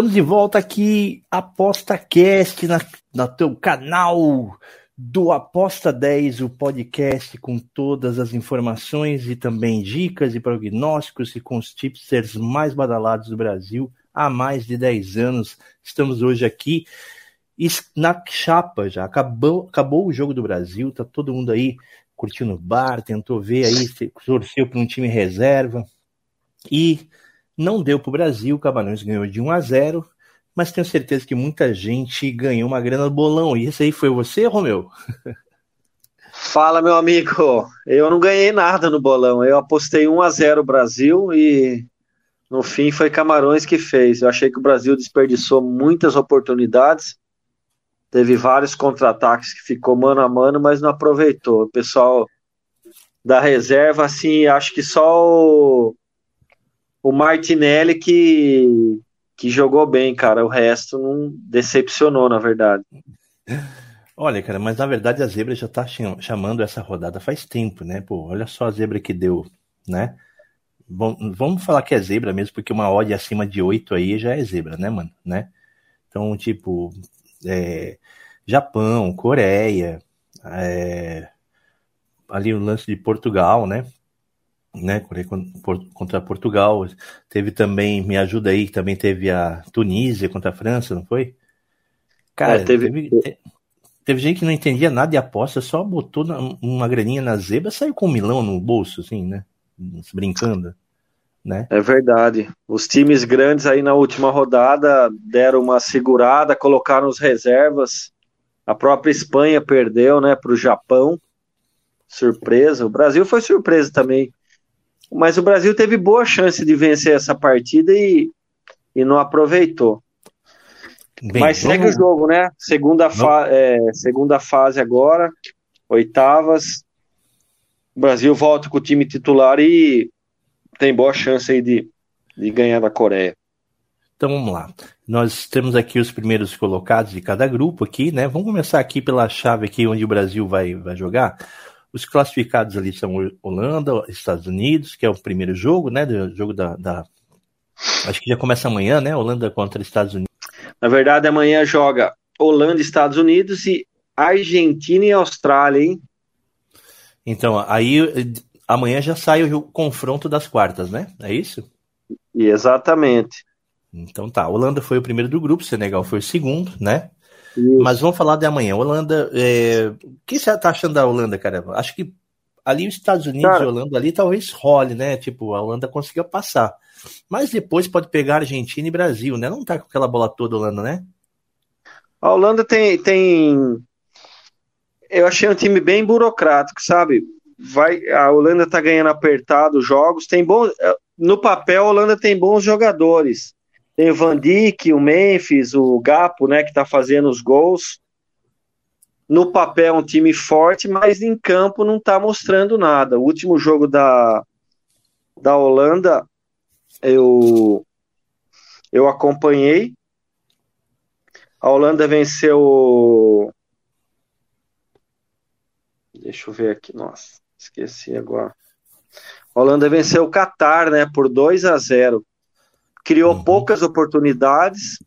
Estamos de volta aqui, Aposta Cast, na, no teu canal do Aposta 10, o podcast com todas as informações e também dicas e prognósticos e com os tipsters mais badalados do Brasil há mais de 10 anos. Estamos hoje aqui na chapa já. Acabou, acabou o jogo do Brasil, tá todo mundo aí curtindo o bar, tentou ver aí, torceu para um time reserva. E não deu para o Brasil, o Camarões ganhou de 1 a 0, mas tenho certeza que muita gente ganhou uma grana do bolão. E esse aí foi você, Romeu? Fala, meu amigo. Eu não ganhei nada no bolão. Eu apostei 1 a 0 Brasil e no fim foi Camarões que fez. Eu achei que o Brasil desperdiçou muitas oportunidades. Teve vários contra-ataques que ficou mano a mano, mas não aproveitou. O pessoal da reserva, assim, acho que só o o Martinelli que, que jogou bem, cara. O resto não decepcionou, na verdade. Olha, cara, mas na verdade a zebra já tá chamando essa rodada faz tempo, né? Pô, olha só a zebra que deu, né? Bom, vamos falar que é zebra mesmo, porque uma odd acima de 8 aí já é zebra, né, mano? Né? Então, tipo, é, Japão, Coreia, é, ali o lance de Portugal, né? Né, contra Portugal, teve também, me ajuda aí, também teve a Tunísia contra a França, não foi? Cara, é, teve... Teve, teve, gente que não entendia nada de aposta, só botou uma graninha na zebra, saiu com um milão no bolso, assim, né, brincando, né? É verdade, os times grandes aí na última rodada deram uma segurada, colocaram os reservas, a própria Espanha perdeu, né, para o Japão, surpresa, o Brasil foi surpresa também, mas o Brasil teve boa chance de vencer essa partida e, e não aproveitou. Bem, Mas segue vamos... o jogo, né? Segunda, fa é, segunda fase agora, oitavas. O Brasil volta com o time titular e tem boa chance aí de, de ganhar da Coreia. Então vamos lá. Nós temos aqui os primeiros colocados de cada grupo aqui, né? Vamos começar aqui pela chave aqui onde o Brasil vai, vai jogar. Os classificados ali são Holanda, Estados Unidos, que é o primeiro jogo, né? Do jogo da, da, Acho que já começa amanhã, né? Holanda contra Estados Unidos. Na verdade, amanhã joga Holanda, Estados Unidos e Argentina e Austrália, hein? Então, aí amanhã já sai o confronto das quartas, né? É isso? Exatamente. Então tá, Holanda foi o primeiro do grupo, Senegal foi o segundo, né? Isso. Mas vamos falar de amanhã. Holanda, é... o que você tá achando da Holanda, cara? Acho que ali os Estados Unidos cara, e Holanda ali talvez role, né? Tipo, a Holanda consiga passar. Mas depois pode pegar Argentina e Brasil, né? Não tá com aquela bola toda Holanda, né? A Holanda tem, tem. Eu achei um time bem burocrático, sabe? Vai, a Holanda tá ganhando apertado os jogos, tem bons. No papel, a Holanda tem bons jogadores. Tem o Van Dijk, o Memphis, o Gapo, né, que está fazendo os gols. No papel um time forte, mas em campo não está mostrando nada. O último jogo da, da Holanda eu eu acompanhei. A Holanda venceu. Deixa eu ver aqui, nossa, esqueci agora. A Holanda venceu o Qatar, né, por 2 a 0 criou uhum. poucas oportunidades.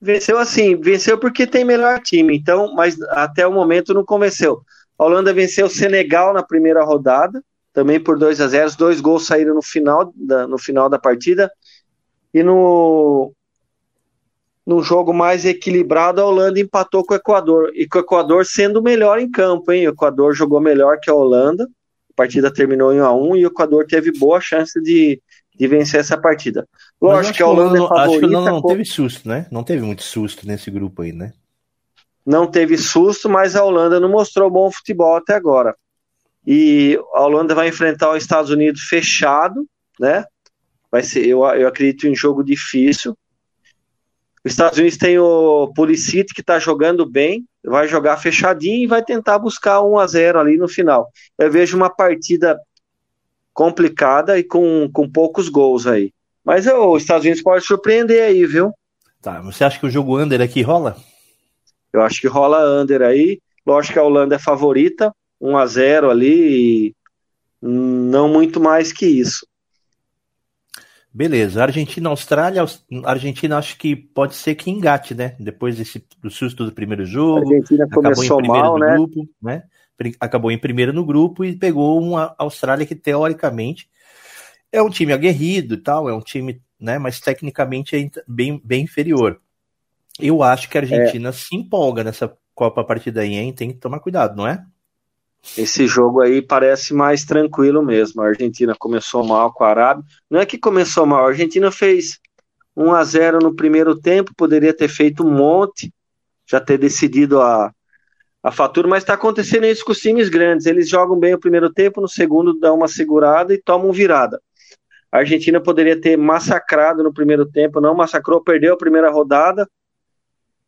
Venceu assim, venceu porque tem melhor time, então, mas até o momento não convenceu. A Holanda venceu o Senegal na primeira rodada, também por 2 a 0 dois gols saíram no final da, no final da partida. E no, no jogo mais equilibrado, a Holanda empatou com o Equador. E com o Equador sendo melhor em campo, hein? O Equador jogou melhor que a Holanda. A partida terminou em 1 a 1 e o Equador teve boa chance de, de vencer essa partida. Lógico que a Holanda é favorita. Acho que Holanda não teve susto, né? Não teve muito susto nesse grupo aí, né? Não teve susto, mas a Holanda não mostrou bom futebol até agora. E a Holanda vai enfrentar os Estados Unidos fechado, né? Vai ser, eu, eu acredito em jogo difícil. Os Estados Unidos tem o Pulisic que está jogando bem, vai jogar fechadinho e vai tentar buscar 1 a 0 ali no final. Eu vejo uma partida complicada e com, com poucos gols aí. Mas os Estados Unidos pode surpreender aí, viu? Tá, você acha que o jogo under aqui rola? Eu acho que rola under aí. Lógico que a Holanda é favorita, 1 a 0 ali, e não muito mais que isso. Beleza, Argentina, Austrália, Argentina acho que pode ser que engate, né? Depois desse, do susto do primeiro jogo. A Argentina começou mal, né? Grupo, né? Acabou em primeiro no grupo e pegou uma Austrália que teoricamente é um time aguerrido e tal, é um time, né? Mas tecnicamente é bem, bem inferior. Eu acho que a Argentina é. se empolga nessa Copa a partir daí, hein? Tem que tomar cuidado, não é? Esse jogo aí parece mais tranquilo mesmo. A Argentina começou mal com a Arábia. Não é que começou mal, a Argentina fez 1 a 0 no primeiro tempo, poderia ter feito um monte, já ter decidido a, a fatura, mas está acontecendo isso com os times grandes. Eles jogam bem o primeiro tempo, no segundo dão uma segurada e tomam virada. A Argentina poderia ter massacrado no primeiro tempo, não massacrou, perdeu a primeira rodada,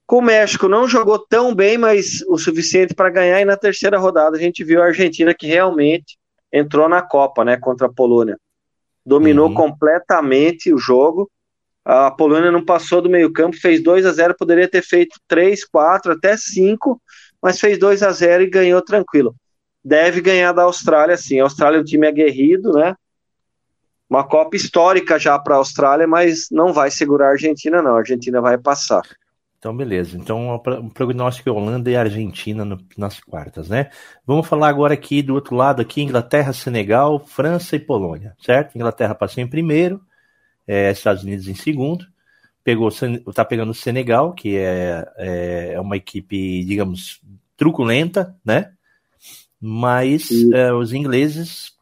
com o México não jogou tão bem, mas o suficiente para ganhar. E na terceira rodada a gente viu a Argentina que realmente entrou na Copa, né, contra a Polônia. Dominou uhum. completamente o jogo. A Polônia não passou do meio-campo, fez 2 a 0, poderia ter feito 3, 4, até 5, mas fez 2 a 0 e ganhou tranquilo. Deve ganhar da Austrália, sim. A Austrália é um time aguerrido, né? Uma Copa histórica já para a Austrália, mas não vai segurar a Argentina, não. A Argentina vai passar. Então, beleza. Então, o prognóstico é Holanda e Argentina no, nas quartas, né? Vamos falar agora aqui do outro lado, aqui, Inglaterra, Senegal, França e Polônia, certo? Inglaterra passou em primeiro, é, Estados Unidos em segundo, pegou, tá pegando o Senegal, que é, é, é uma equipe, digamos, truculenta, né? Mas é, os ingleses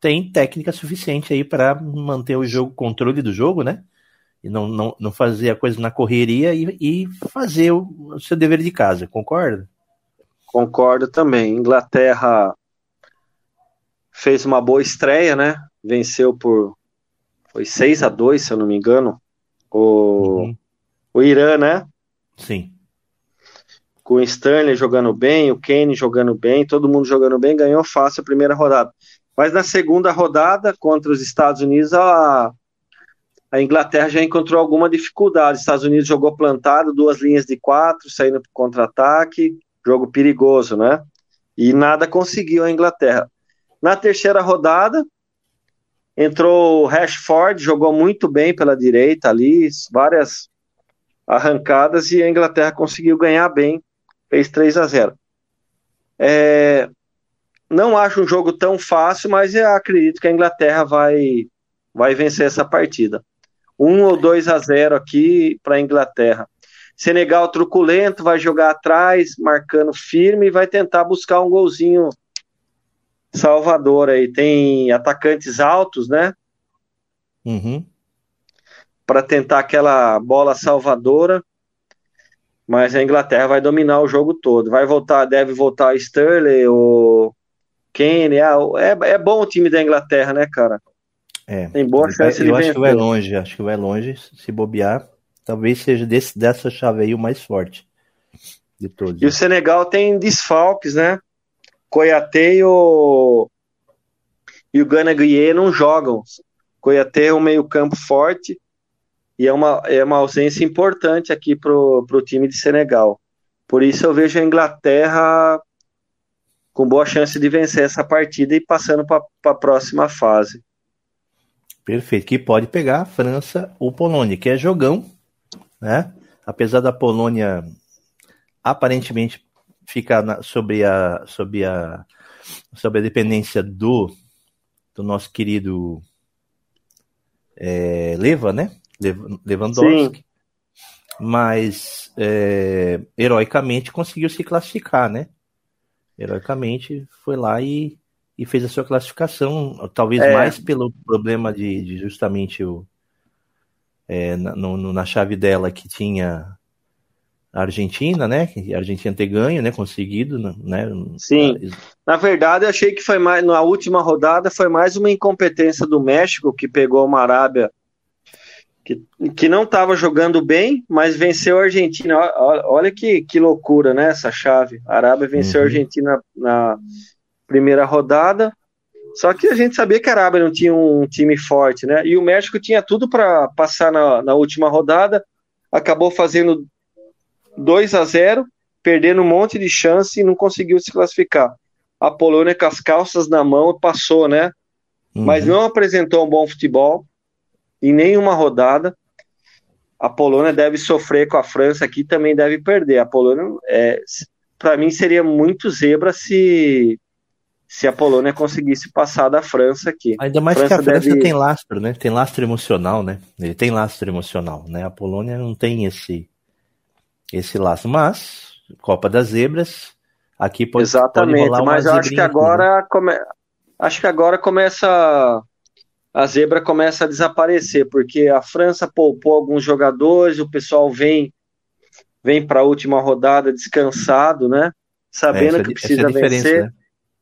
têm técnica suficiente aí para manter o jogo, controle do jogo, né? e não, não, não fazer a coisa na correria e, e fazer o, o, seu dever de casa, concorda? Concordo também. Inglaterra fez uma boa estreia, né? Venceu por foi 6 a 2 se eu não me engano, o, uhum. o Irã, né? Sim. Com o Sterling jogando bem, o Kane jogando bem, todo mundo jogando bem, ganhou fácil a primeira rodada. Mas na segunda rodada, contra os Estados Unidos, a, a Inglaterra já encontrou alguma dificuldade. Os Estados Unidos jogou plantado, duas linhas de quatro, saindo para contra-ataque, jogo perigoso, né? E nada conseguiu a Inglaterra. Na terceira rodada, entrou o Rashford, jogou muito bem pela direita ali, várias arrancadas, e a Inglaterra conseguiu ganhar bem, fez 3 a 0. É, não acho um jogo tão fácil, mas acredito que a Inglaterra vai, vai vencer essa partida. 1 ou 2 a 0 aqui para a Inglaterra. Senegal truculento, vai jogar atrás, marcando firme e vai tentar buscar um golzinho salvador aí. Tem atacantes altos, né? Uhum. Para tentar aquela bola salvadora. Mas a Inglaterra vai dominar o jogo todo. Vai voltar, deve voltar Sterling, o Kane. Ah, é, é bom o time da Inglaterra, né, cara? É, Tem boa chance vai, Eu acho que vai longe, acho que vai longe. Se bobear, talvez seja desse, dessa chave aí o mais forte de todos. E o Senegal tem desfalques, né? Coiatê e o, e o Gana Guiê não jogam. Coiatê é um meio-campo forte e é uma, é uma ausência importante aqui pro, pro time de Senegal. Por isso eu vejo a Inglaterra com boa chance de vencer essa partida e passando para a próxima fase. Perfeito, que pode pegar a França ou Polônia, que é jogão, né? Apesar da Polônia aparentemente ficar na, sobre, a, sobre, a, sobre a dependência do, do nosso querido é, Leva, né? Lewandowski. Sim. Mas é, heroicamente conseguiu se classificar, né? Heroicamente foi lá e e fez a sua classificação, talvez é. mais pelo problema de, de justamente o, é, na, no, na chave dela que tinha a Argentina, né? A Argentina ter ganho, né? Conseguido, né? Sim. Na verdade, eu achei que foi mais na última rodada foi mais uma incompetência do México que pegou uma Arábia que, que não estava jogando bem, mas venceu a Argentina. Olha que, que loucura, né? Essa chave. A Arábia venceu uhum. a Argentina na primeira rodada. Só que a gente sabia que a Arábia não tinha um time forte, né? E o México tinha tudo para passar na, na última rodada, acabou fazendo 2 a 0 perdendo um monte de chance e não conseguiu se classificar. A Polônia com as calças na mão passou, né? Uhum. Mas não apresentou um bom futebol em nenhuma rodada. A Polônia deve sofrer com a França aqui, também deve perder. A Polônia, é, para mim, seria muito zebra se se a Polônia conseguisse passar da França aqui. Ainda mais França que a França deve... tem lastro, né? Tem lastro emocional, né? Ele tem lastro emocional, né? A Polônia não tem esse esse laço, mas Copa das Zebras, aqui pode Exatamente, pode mas eu acho que agora né? acho que agora começa a zebra começa a desaparecer, porque a França poupou alguns jogadores, o pessoal vem vem para a última rodada descansado, né? Sabendo é, que precisa vencer. Né?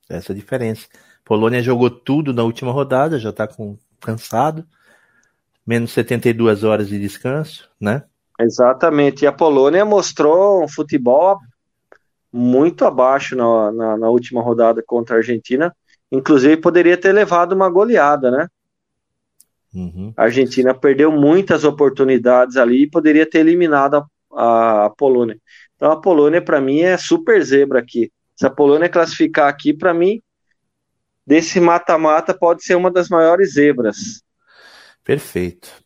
Essa é a diferença. Polônia jogou tudo na última rodada, já está cansado. Menos 72 horas de descanso, né? Exatamente. E a Polônia mostrou um futebol muito abaixo na, na, na, última rodada contra a Argentina. Inclusive, poderia ter levado uma goleada, né? Uhum. A Argentina perdeu muitas oportunidades ali e poderia ter eliminado a, a Polônia. Então, a Polônia, para mim, é super zebra aqui. Se a Polônia classificar aqui, para mim, desse mata-mata pode ser uma das maiores zebras. Perfeito.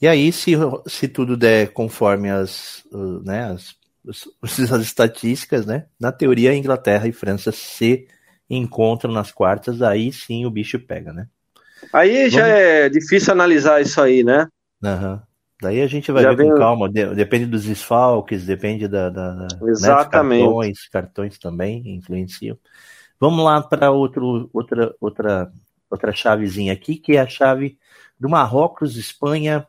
E aí, se, se tudo der conforme as, né, as, as estatísticas, né, na teoria, Inglaterra e França se encontram nas quartas, aí sim o bicho pega, né? Aí Vamos... já é difícil analisar isso aí, né? Uhum. Daí a gente vai Já ver vem... com calma, depende dos desfalques, depende da, da, da Exatamente. Né, cartões, cartões também influenciam. Vamos lá para outro, outra, outra, outra chavezinha aqui, que é a chave do Marrocos, Espanha,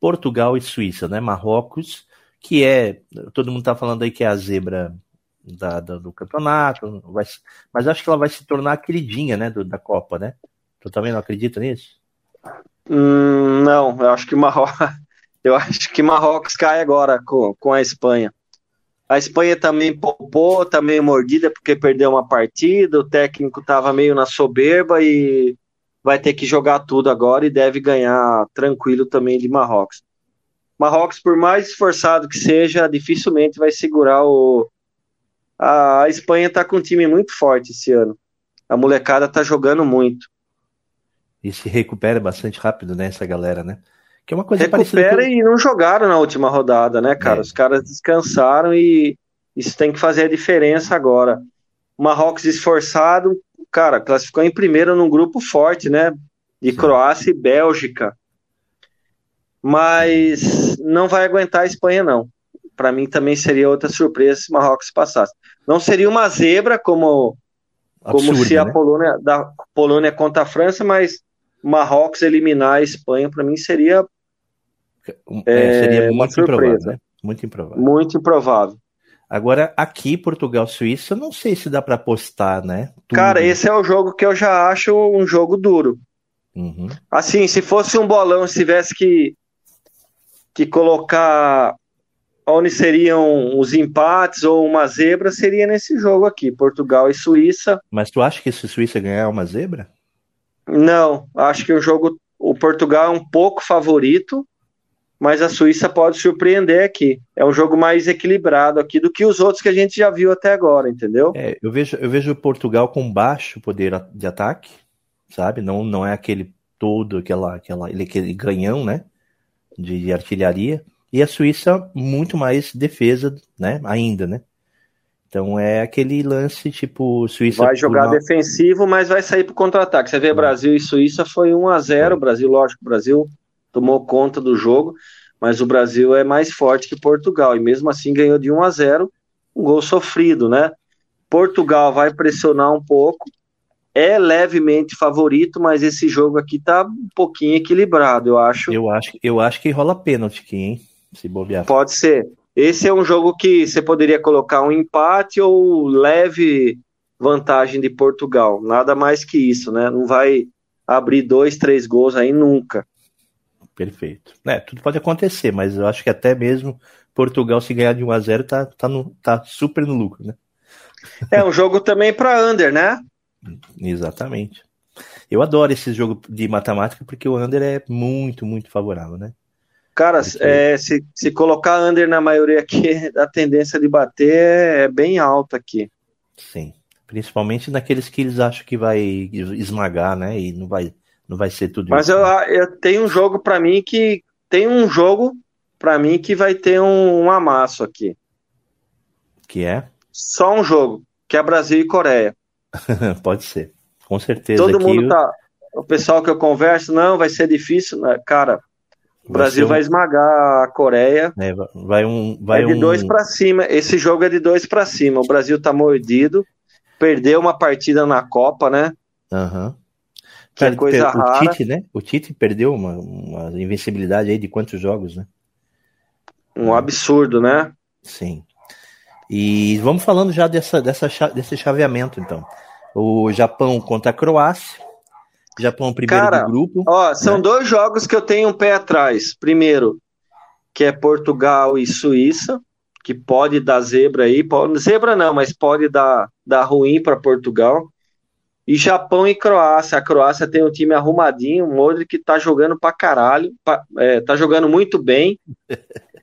Portugal e Suíça, né? Marrocos, que é, todo mundo está falando aí que é a zebra da, da, do campeonato, vai, mas acho que ela vai se tornar a queridinha, né, do, da Copa, né? Tu também não acredita nisso? Hum, não, eu acho que Marrocos eu acho que Marrocos cai agora com, com a Espanha. A Espanha também poupou, tá meio mordida porque perdeu uma partida, o técnico estava meio na soberba e vai ter que jogar tudo agora e deve ganhar tranquilo também de Marrocos. Marrocos, por mais esforçado que seja, dificilmente vai segurar o. A Espanha está com um time muito forte esse ano. A molecada está jogando muito. E se recupera bastante rápido, né, essa galera, né? Que é uma coisa Recupera com... e não jogaram na última rodada, né, cara? É. Os caras descansaram e isso tem que fazer a diferença agora. O Marrocos esforçado, cara, classificou em primeiro num grupo forte, né? De Sim. Croácia e Bélgica. Mas não vai aguentar a Espanha, não. Para mim também seria outra surpresa se o Marrocos passasse. Não seria uma zebra como, Absurdo, como se a né? Polônia, da Polônia contra a França, mas Marrocos eliminar a Espanha, para mim seria é, seria muito improvável, né? Muito improvável. Muito improvável. Agora, aqui, Portugal, Suíça, não sei se dá para apostar, né? Tudo. Cara, esse é o jogo que eu já acho um jogo duro. Uhum. Assim, se fosse um bolão, se tivesse que, que colocar onde seriam os empates ou uma zebra, seria nesse jogo aqui, Portugal e Suíça. Mas tu acha que se Suíça ganhar uma zebra? Não, acho que o jogo, o Portugal é um pouco favorito, mas a Suíça pode surpreender aqui. É um jogo mais equilibrado aqui do que os outros que a gente já viu até agora, entendeu? É, eu vejo eu vejo Portugal com baixo poder de ataque, sabe? Não não é aquele todo aquela aquela ele aquele ganhão, né? De, artilharia e a Suíça muito mais defesa, né? Ainda, né? Então é aquele lance tipo Suíça. Vai jogar uma... defensivo, mas vai sair para contra-ataque. Você vê Brasil e Suíça foi 1 a 0 Brasil, lógico, Brasil tomou conta do jogo, mas o Brasil é mais forte que Portugal e mesmo assim ganhou de 1 a 0, um gol sofrido, né? Portugal vai pressionar um pouco, é levemente favorito, mas esse jogo aqui tá um pouquinho equilibrado, eu acho. Eu acho, eu acho que rola pênalti aqui, hein? Se bobear. Pode ser. Esse é um jogo que você poderia colocar um empate ou leve vantagem de Portugal. Nada mais que isso, né? Não vai abrir dois, três gols aí nunca. Perfeito. É, tudo pode acontecer, mas eu acho que até mesmo Portugal, se ganhar de 1 a 0 tá, tá, no, tá super no lucro, né? É um jogo também para under, né? Exatamente. Eu adoro esse jogo de matemática porque o under é muito, muito favorável, né? Cara, porque... é, se, se colocar under na maioria aqui, a tendência de bater é bem alta aqui. Sim. Principalmente naqueles que eles acham que vai esmagar, né? E não vai, não vai ser tudo Mas isso. Mas eu, eu tenho um jogo para mim que. Tem um jogo para mim que vai ter um, um amasso aqui. Que é? Só um jogo, que é Brasil e Coreia. Pode ser. Com certeza. Todo mundo tá. O pessoal que eu converso, não, vai ser difícil. Né? Cara, o Brasil vai, um... vai esmagar a Coreia. É, vai um. Vai é de um... dois para cima. Esse jogo é de dois para cima. O Brasil tá mordido. Perdeu uma partida na Copa, né? Aham. Uhum. Que é coisa o rara. Tite, né? O Tite perdeu uma, uma invencibilidade aí de quantos jogos, né? Um absurdo, né? Sim. E vamos falando já dessa, dessa, desse chaveamento, então. O Japão contra a Croácia. Japão primeiro Cara, do grupo. Ó, são né? dois jogos que eu tenho um pé atrás. Primeiro, que é Portugal e Suíça, que pode dar zebra aí. Pode, zebra não, mas pode dar, dar ruim para Portugal. E Japão e Croácia. A Croácia tem um time arrumadinho, o Modric tá jogando pra caralho, pra, é, tá jogando muito bem.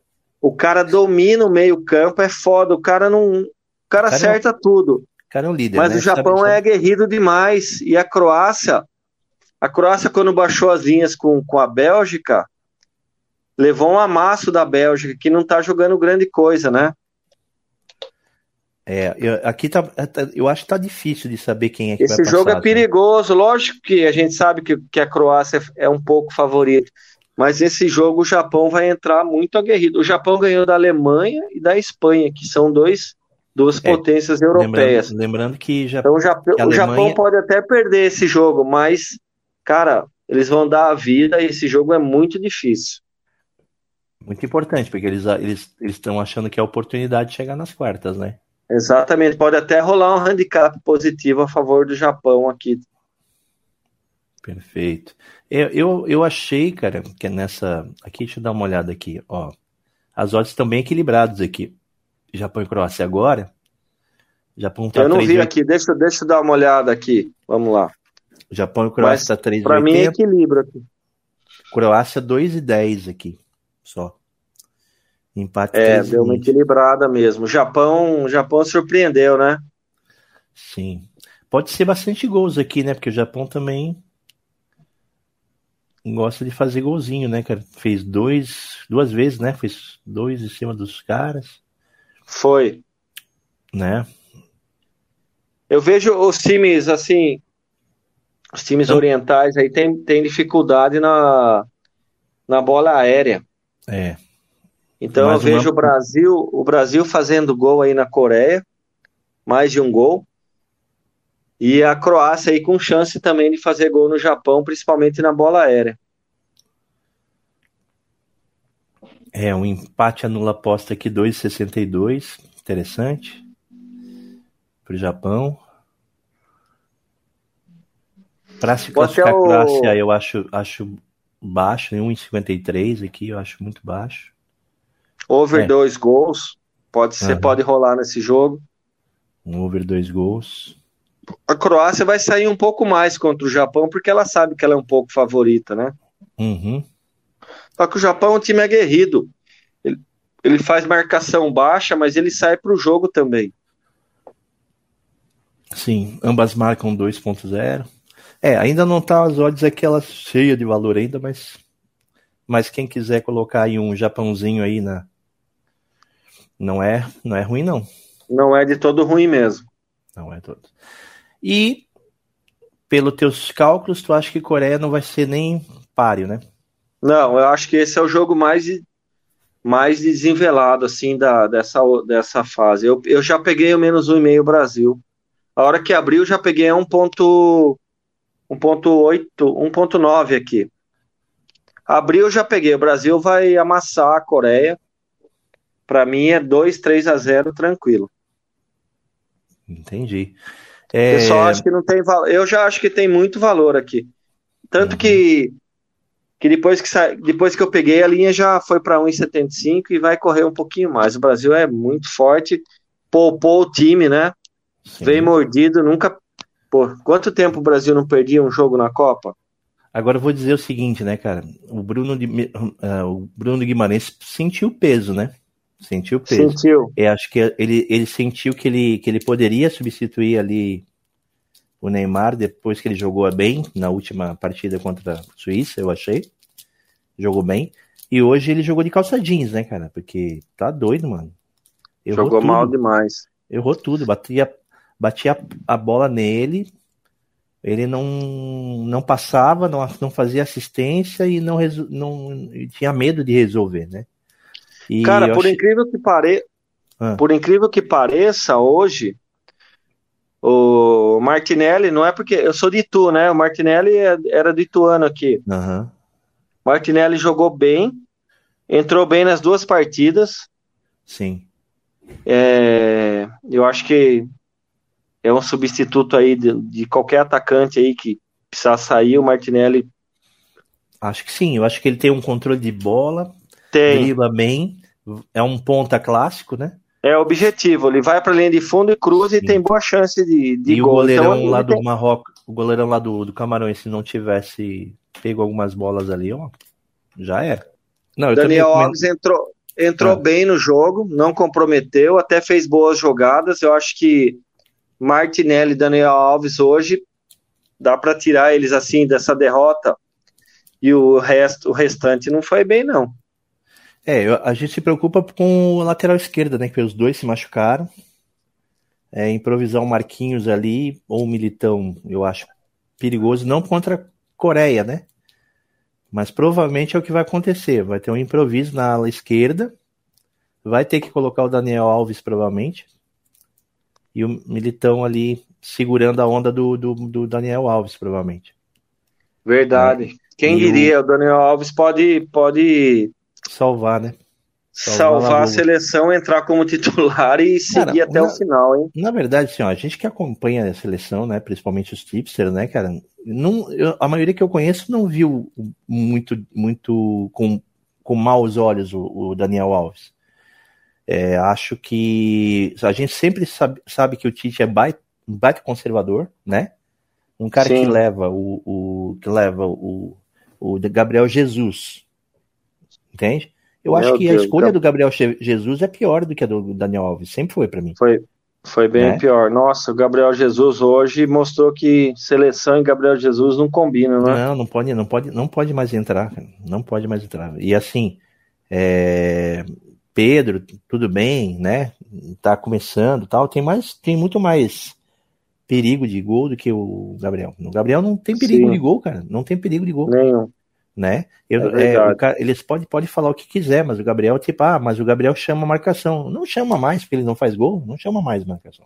O cara domina o meio-campo, é foda. O cara não. O cara, cara é acerta é, tudo. O cara é um líder. Mas né? o Japão é aguerrido demais. E a Croácia. A Croácia, quando baixou as linhas com, com a Bélgica, levou um amasso da Bélgica, que não tá jogando grande coisa, né? É, eu, aqui tá, eu acho que tá difícil de saber quem é que Esse vai jogo passar, é perigoso, lógico que a gente sabe que, que a Croácia é um pouco favorita, mas esse jogo o Japão vai entrar muito aguerrido. O Japão ganhou da Alemanha e da Espanha, que são dois, duas é, potências europeias. Lembrando, lembrando que, já, então, o Japão, que a o Alemanha... Japão pode até perder esse jogo, mas, cara, eles vão dar a vida e esse jogo é muito difícil. Muito importante, porque eles eles estão achando que é a oportunidade de chegar nas quartas, né? Exatamente, pode até rolar um handicap positivo a favor do Japão aqui. Perfeito. Eu, eu, eu achei, cara, que nessa. Aqui, deixa eu dar uma olhada aqui, ó. As odds estão bem equilibradas aqui. Japão e Croácia agora. Japão tá eu não 3, vi aqui, deixa, deixa eu dar uma olhada aqui. Vamos lá. Japão e Croácia tá 3 Para mim é equilíbrio aqui. Croácia 2 e 10 aqui, só. Empate É, 3 deu uma equilibrada mesmo. O Japão, o Japão surpreendeu, né? Sim. Pode ser bastante gols aqui, né? Porque o Japão também gosta de fazer golzinho, né, cara? Fez dois, duas vezes, né? Fez dois em cima dos caras. Foi. Né? Eu vejo os times, assim, os times Então- orientais aí tem, tem dificuldade na, na bola aérea. É. Então Mais eu vejo uma- o Brasil, o Brasil fazendo gol aí na Coreia, mais de um gol. E a Croácia aí com chance também de fazer gol no Japão, principalmente na bola aérea. É, um empate anula aposta aqui 2,62. Interessante. Pro Japão. Para se classificar a o- Croácia, eu acho, acho baixo, né? 1,53 aqui, eu acho muito baixo. Over É. dois gols, pode Aham. pode rolar nesse jogo. Um over dois gols. A Croácia vai sair um pouco mais contra o Japão, porque ela sabe que ela é um pouco favorita, né? Uhum. Só que o Japão é um time aguerrido. Ele, ele faz marcação baixa, mas ele sai para o jogo também. Sim, ambas marcam 2.0. É, ainda não tá as odds aquela cheia de valor ainda, mas mas quem quiser colocar aí um Japãozinho aí na não é, não é ruim não. Não é de todo ruim mesmo. Não é todo. E pelos teus cálculos, tu acha que Coreia não vai ser nem páreo, né? Não, eu acho que esse é o jogo mais, mais desenvelado, assim, da, dessa, dessa fase. Eu, eu já peguei o menos 1,5 Brasil. A hora que abriu, já peguei 1.8, 1.9 aqui. Abriu, já peguei. O Brasil vai amassar a Coreia. Para mim é 2, 3 a 0 tranquilo. Entendi. É, pessoal acha que não tem valor. Eu já acho que tem muito valor aqui. Tanto Uhum. que que depois que, sa... depois que eu peguei a linha já foi para 1,75 e vai correr um pouquinho mais. O Brasil é muito forte, poupou o time, né? Sim. Veio mordido, nunca. Pô, quanto tempo o Brasil não perdia um jogo na Copa? Agora eu vou dizer o seguinte, né, cara? O Bruno, de, uh, o Bruno Guimarães sentiu peso, né? Sentiu o peso. Sentiu. Eu acho que ele, ele sentiu que ele, que ele poderia substituir ali o Neymar depois que ele jogou bem na última partida contra a Suíça, eu achei. Jogou bem. E hoje ele jogou de calça jeans, né, cara? Porque tá doido, mano. Errou jogou tudo. mal demais. Errou tudo. Batia, batia a bola nele. Ele não, não passava, não, não fazia assistência e não, não tinha medo de resolver, né? E cara, por achei... incrível que pareça, ah. por incrível que pareça, hoje o Martinelli, não é porque eu sou de Itu, né? O Martinelli é, era de Ituano aqui. Uhum. Martinelli jogou bem, entrou bem nas duas partidas. Sim. É, eu acho que é um substituto aí de, de, qualquer atacante aí que precisar sair, o Martinelli. Acho que sim, eu acho que ele tem um controle de bola, tem. dribla bem, é um ponta clássico, né? É objetivo, ele vai para a linha de fundo e cruza Sim. e tem boa chance de, de e gol. o goleirão então, lá do tem... Marrocos, o goleirão lá do, do Camarões, se não tivesse pego algumas bolas ali, ó, já era. Não, Daniel Alves entrou, entrou ah. bem no jogo, não comprometeu, até fez boas jogadas. Eu acho que Martinelli e Daniel Alves hoje dá para tirar eles assim dessa derrota e o resto, o restante não foi bem não. É, a gente se preocupa com o lateral esquerdo, né? Que os dois se machucaram. É, improvisar o Marquinhos ali, ou o Militão, eu acho perigoso, não contra a Coreia, né? Mas provavelmente é o que vai acontecer. Vai ter um improviso na ala esquerda. Vai ter que colocar o Daniel Alves, provavelmente. E o Militão ali segurando a onda do, do, do Daniel Alves, provavelmente. Verdade. É. Quem e diria, o... o Daniel Alves pode, pode salvar, né? Salvar, salvar a seleção, entrar como titular e seguir cara, até na, o final, hein? Na verdade, assim, ó, a gente que acompanha a seleção, né, principalmente os tipsters, né, cara, não, eu, a maioria que eu conheço não viu muito, muito com, com maus olhos o, o Daniel Alves. É, acho que a gente sempre sabe, sabe que o Tite é baita, um baita conservador, né? Um cara Sim. que leva o, o que leva o, o Gabriel Jesus Entende? Eu Meu acho que Deus, a escolha do Gabriel Jesus é pior do que a do Daniel Alves. Sempre foi para mim. Foi, foi bem né? pior. Nossa, o Gabriel Jesus hoje mostrou que seleção e Gabriel Jesus não combinam, né? Não, não pode, não pode, não pode mais entrar. Não pode mais entrar. E assim, é... Pedro, tudo bem, né? Tá começando, tal. Tem mais, tem muito mais perigo de gol do que o Gabriel. O Gabriel não tem perigo Sim. de gol, cara. Não tem perigo de gol. Nenhum né? Eu, é é, cara, eles podem pode falar o que quiser, mas o Gabriel, tipo, ah, mas o Gabriel chama marcação. Não chama mais, porque ele não faz gol, não chama mais marcação.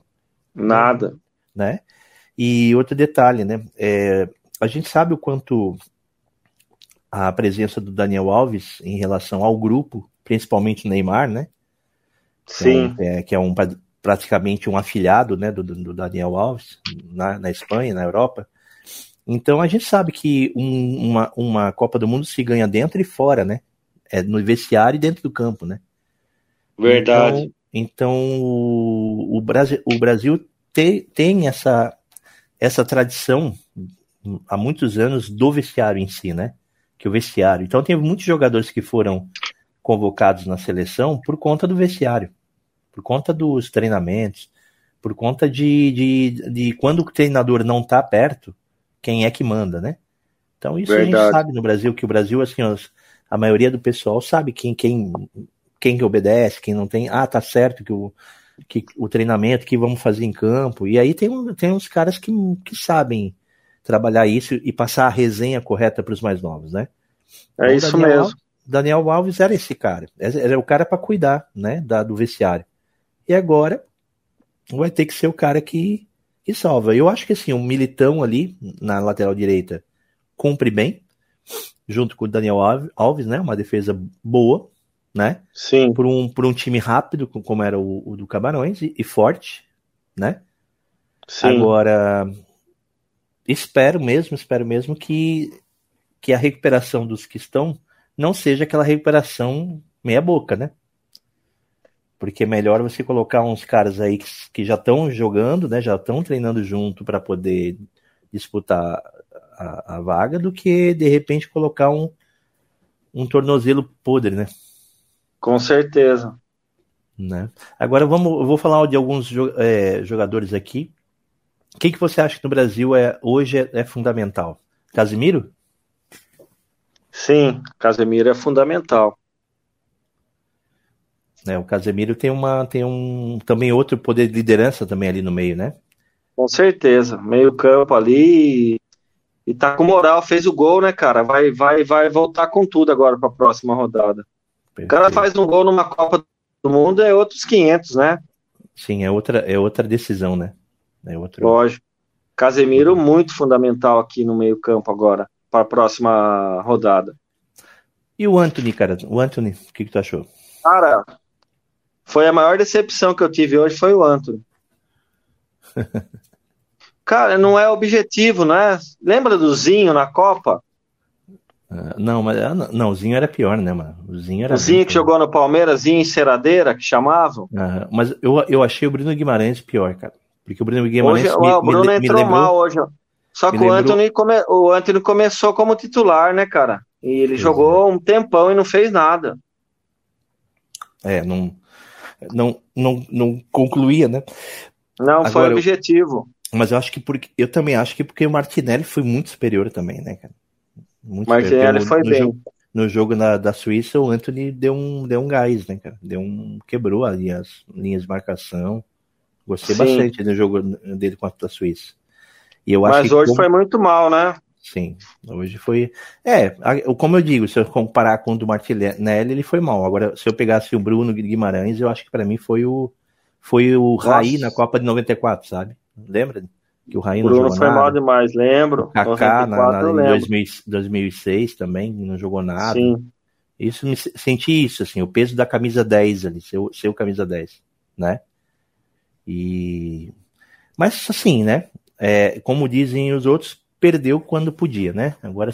Nada. Né? E outro detalhe, né? É, a gente sabe o quanto a presença do Daniel Alves em relação ao grupo, principalmente o Neymar, né? Sim. Que é, que é um, praticamente um afilhado né, do, do Daniel Alves na, na Espanha, na Europa. Então a gente sabe que um, uma, uma Copa do Mundo se ganha dentro e fora, né? É no vestiário e dentro do campo, né? Verdade. Então, então o, o, Brasil, o Brasil te, tem essa, essa tradição há muitos anos do vestiário em si, né? Que o vestiário. Então tem muitos jogadores que foram convocados na seleção por conta do vestiário, por conta dos treinamentos, por conta de, de, de quando o treinador não está perto, quem é que manda, né? Então isso Verdade. a gente sabe no Brasil, que o Brasil, assim, a maioria do pessoal sabe quem, quem, quem que obedece, quem não tem, ah, tá certo que o, que o treinamento que vamos fazer em campo. E aí tem, tem uns caras que, que sabem trabalhar isso e passar a resenha correta para os mais novos, né? É então, isso Daniel, mesmo. Daniel Alves era esse cara, era o cara para cuidar, né, da, do vestiário. E agora vai ter que ser o cara que e salva. Eu acho que assim, o um Militão ali na lateral direita cumpre bem, junto com o Daniel Alves, né? Uma defesa boa, né? Sim. Por um, por um time rápido, como era o, o do Camarões, e, e, forte, né? Sim. Agora, espero mesmo, espero mesmo que que a recuperação dos que estão não seja aquela recuperação meia boca, né? Porque é melhor você colocar uns caras aí que, que já estão jogando, né? Já estão treinando junto para poder disputar a, a, vaga do que de repente colocar um, um tornozelo podre, né? Com certeza. Né? Agora vamos, eu vou falar de alguns é, jogadores aqui. O que, que você acha que no Brasil é hoje é, é fundamental? Casimiro? Sim, Casemiro é fundamental. É, o Casemiro tem uma tem um também outro poder de liderança também ali no meio, né? Com certeza, meio campo ali e tá com moral, fez o gol, né, cara? Vai vai vai voltar com tudo agora para a próxima rodada. Perfeito. O cara faz um gol numa Copa do Mundo é outros 500, né? Sim, é outra é outra decisão, né? É outro... Lógico. Casemiro muito fundamental aqui no meio campo agora para a próxima rodada. E o Anthony, cara? O Anthony, o que, que tu achou? Cara, foi a maior decepção que eu tive hoje foi o Anthony. cara, não é objetivo, né? Lembra do Zinho na Copa? Uh, não, mas ah, não, o Zinho era pior, né, mano? O Zinho era. O Zinho que jogou no Palmeiras, Zinho Enceradeira, que chamavam. Uh, mas eu, eu achei o Bruno Guimarães pior, cara. Porque o Bruno Guimarães. Hoje, me, o Bruno me, entrou me lembrou, mal hoje. Só que o Anthony, come, o Anthony começou como titular, né, cara? E ele Exato. jogou um tempão e não fez nada. É, não, não, não, não concluía, né? Não, Agora, foi objetivo. Eu, mas eu acho que porque eu também acho que porque o Martinelli foi muito superior também, né, cara? Muito Martinelli foi no bem. Jogo, no jogo na, da Suíça, o Anthony deu um, deu um gás, né, cara? Deu um. quebrou ali as linhas de marcação. Gostei Sim. bastante do jogo dele contra a Suíça. E eu Mas hoje como... foi muito mal, né? Sim, hoje foi. É, como eu digo, se eu comparar com o do Martinelli, ele foi mal. Agora, se eu pegasse o Bruno Guimarães, eu acho que para mim foi o foi o Nossa. Raí na Copa de 94, sabe? Lembra? Que o Raí não Bruno foi nada. mal demais, lembro. Kaká na, na, em 2000, 2006 também não jogou nada. Sim. Isso senti isso assim, o peso da camisa 10 ali, seu, seu camisa 10, né? E mas assim, né? É, como dizem os outros, perdeu quando podia, né? Agora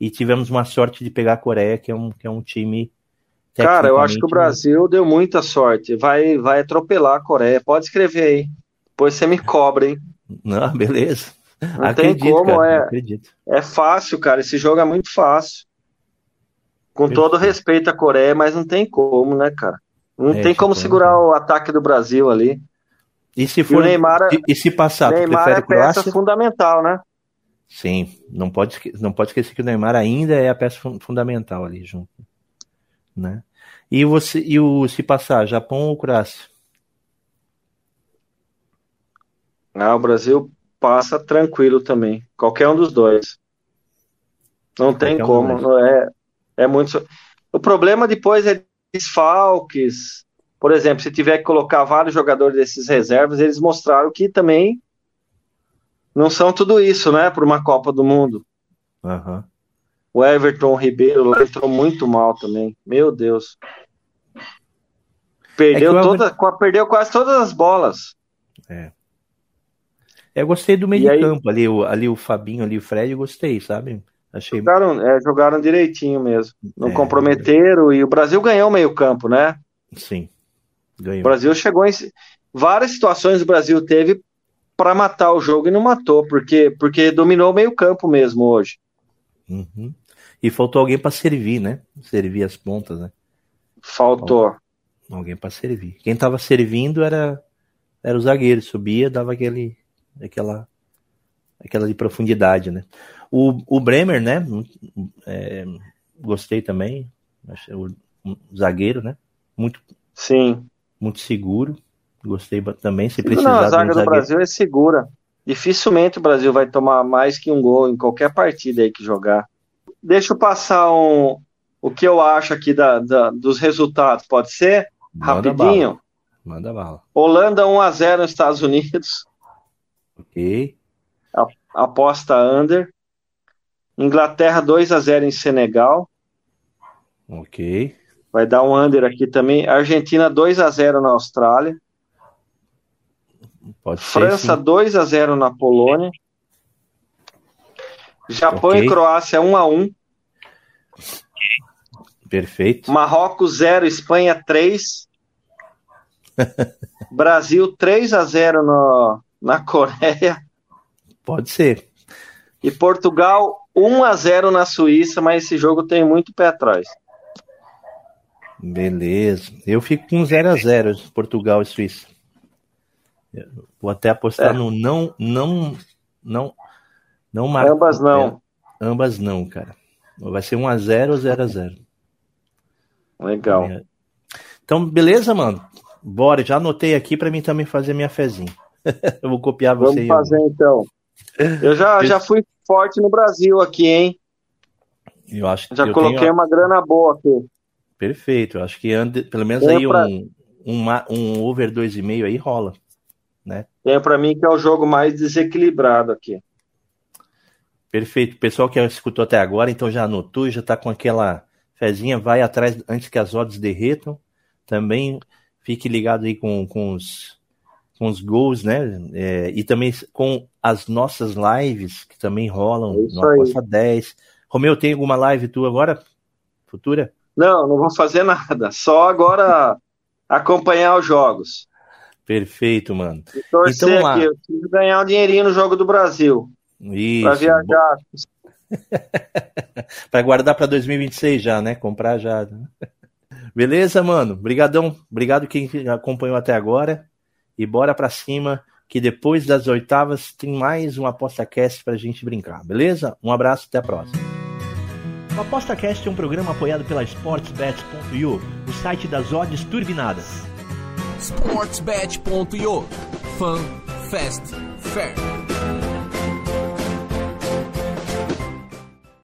e tivemos uma sorte de pegar a Coreia, que é um, que é um time. Cara, eu acho que o Brasil deu muita sorte. Vai, vai atropelar a Coreia. Pode escrever aí. Depois você me cobra, hein? Não, beleza. Não acredito, tem como, cara, é, acredito. é fácil, cara. Esse jogo é muito fácil. Com todo respeito à Coreia, mas não tem como, né, cara? Não é, tem como segurar o ataque do Brasil ali. E se for. E, Neymar, e, e se passar, Neymar é peça Croácia? fundamental, né? Sim, não pode, não pode esquecer que o Neymar ainda é a peça fundamental ali junto. Né? E, você, e o se passar, Japão ou Croácia? Ah, o Brasil passa tranquilo também. Qualquer um dos dois. Não Qualquer tem como. Um não é, é muito. O problema depois é desfalques. Por exemplo, se tiver que colocar vários jogadores desses reservas, eles mostraram que também não são tudo isso, né? Por uma Copa do Mundo. Uhum. O Everton Ribeiro lá entrou muito mal também. Meu Deus. Perdeu, é toda, perdeu quase todas as bolas. É. Eu gostei do meio e de aí... campo ali, o, ali o Fabinho, ali o Fred, eu gostei, sabe? Achei... Jogaram, é, jogaram direitinho mesmo. Não é, comprometeram e o Brasil ganhou o meio campo, né? Sim. Ganhou. O Brasil chegou em várias situações o Brasil teve para matar o jogo e não matou, porque, porque dominou o meio-campo mesmo hoje. Uhum. E faltou alguém para servir, né? Servir as pontas, né? Faltou. Alguém para servir. Quem estava servindo era era o zagueiro, subia, dava aquele aquela aquela de profundidade, né? O, o Bremer, né? É, gostei também. O, o zagueiro, né? Muito Sim. Muito seguro. Gostei também, se precisar. Não, a zaga do Brasil é segura. Dificilmente o Brasil vai tomar mais que um gol em qualquer partida aí que jogar. Deixa eu passar um, o que eu acho aqui da, da dos resultados, pode ser? Manda Rapidinho. Bala. Manda bala. Holanda 1x0 nos Estados Unidos. Ok. A, aposta under. Inglaterra 2x0 em Senegal. Ok. Vai dar um under aqui também. Argentina 2 a 0 na Austrália. Pode França ser, 2 a 0 na Polônia. Japão okay. e Croácia 1 a 1 Perfeito. Marrocos 0, Espanha 3. Brasil 3 a 0 no, na Coreia. Pode ser. E Portugal 1 a 0 na Suíça, mas esse jogo tem muito pé atrás. Beleza. Eu fico com 0 a 0 Portugal e Suíça. Vou até apostar é. no não, não, não, não marcar. Ambas não. É, ambas não, cara. Vai ser 1 a 0 ou 0 a 0 Legal. Então, beleza, mano? Bora, já anotei aqui para mim também fazer minha fezinha. eu vou copiar você. Vamos fazer eu. então. Eu já, já fui forte no Brasil aqui, hein? Eu acho que já eu coloquei tenho... uma grana boa aqui. Perfeito, eu acho que ande, pelo menos aí pra... um, um, um over 2,5 aí rola, né? Tem para mim que é o jogo mais desequilibrado aqui. Perfeito. Pessoal que escutou até agora, então já anotou, já está com aquela fezinha, vai atrás antes que as odds derretam. Também fique ligado aí com, com, os, com os gols, né? É, e também com as nossas lives, que também rolam é no Aposta 10. Romeu, tem alguma live tua agora? Futura? Não, não vou fazer nada. Só agora acompanhar os jogos. Perfeito, mano. E torcer então, aqui, eu preciso ganhar um dinheirinho no Jogo do Brasil. Isso. Pra viajar. para guardar para 2026 já, né? Comprar já. Beleza, mano? Obrigadão. Obrigado quem acompanhou até agora. E bora para cima, que depois das oitavas tem mais um Aposta Cast pra gente brincar, beleza? Um abraço, até a próxima. O Aposta Cast é um programa apoiado pela SportsBet.io, o site das odds turbinadas. SportsBet.io Fun, Fast, Fair.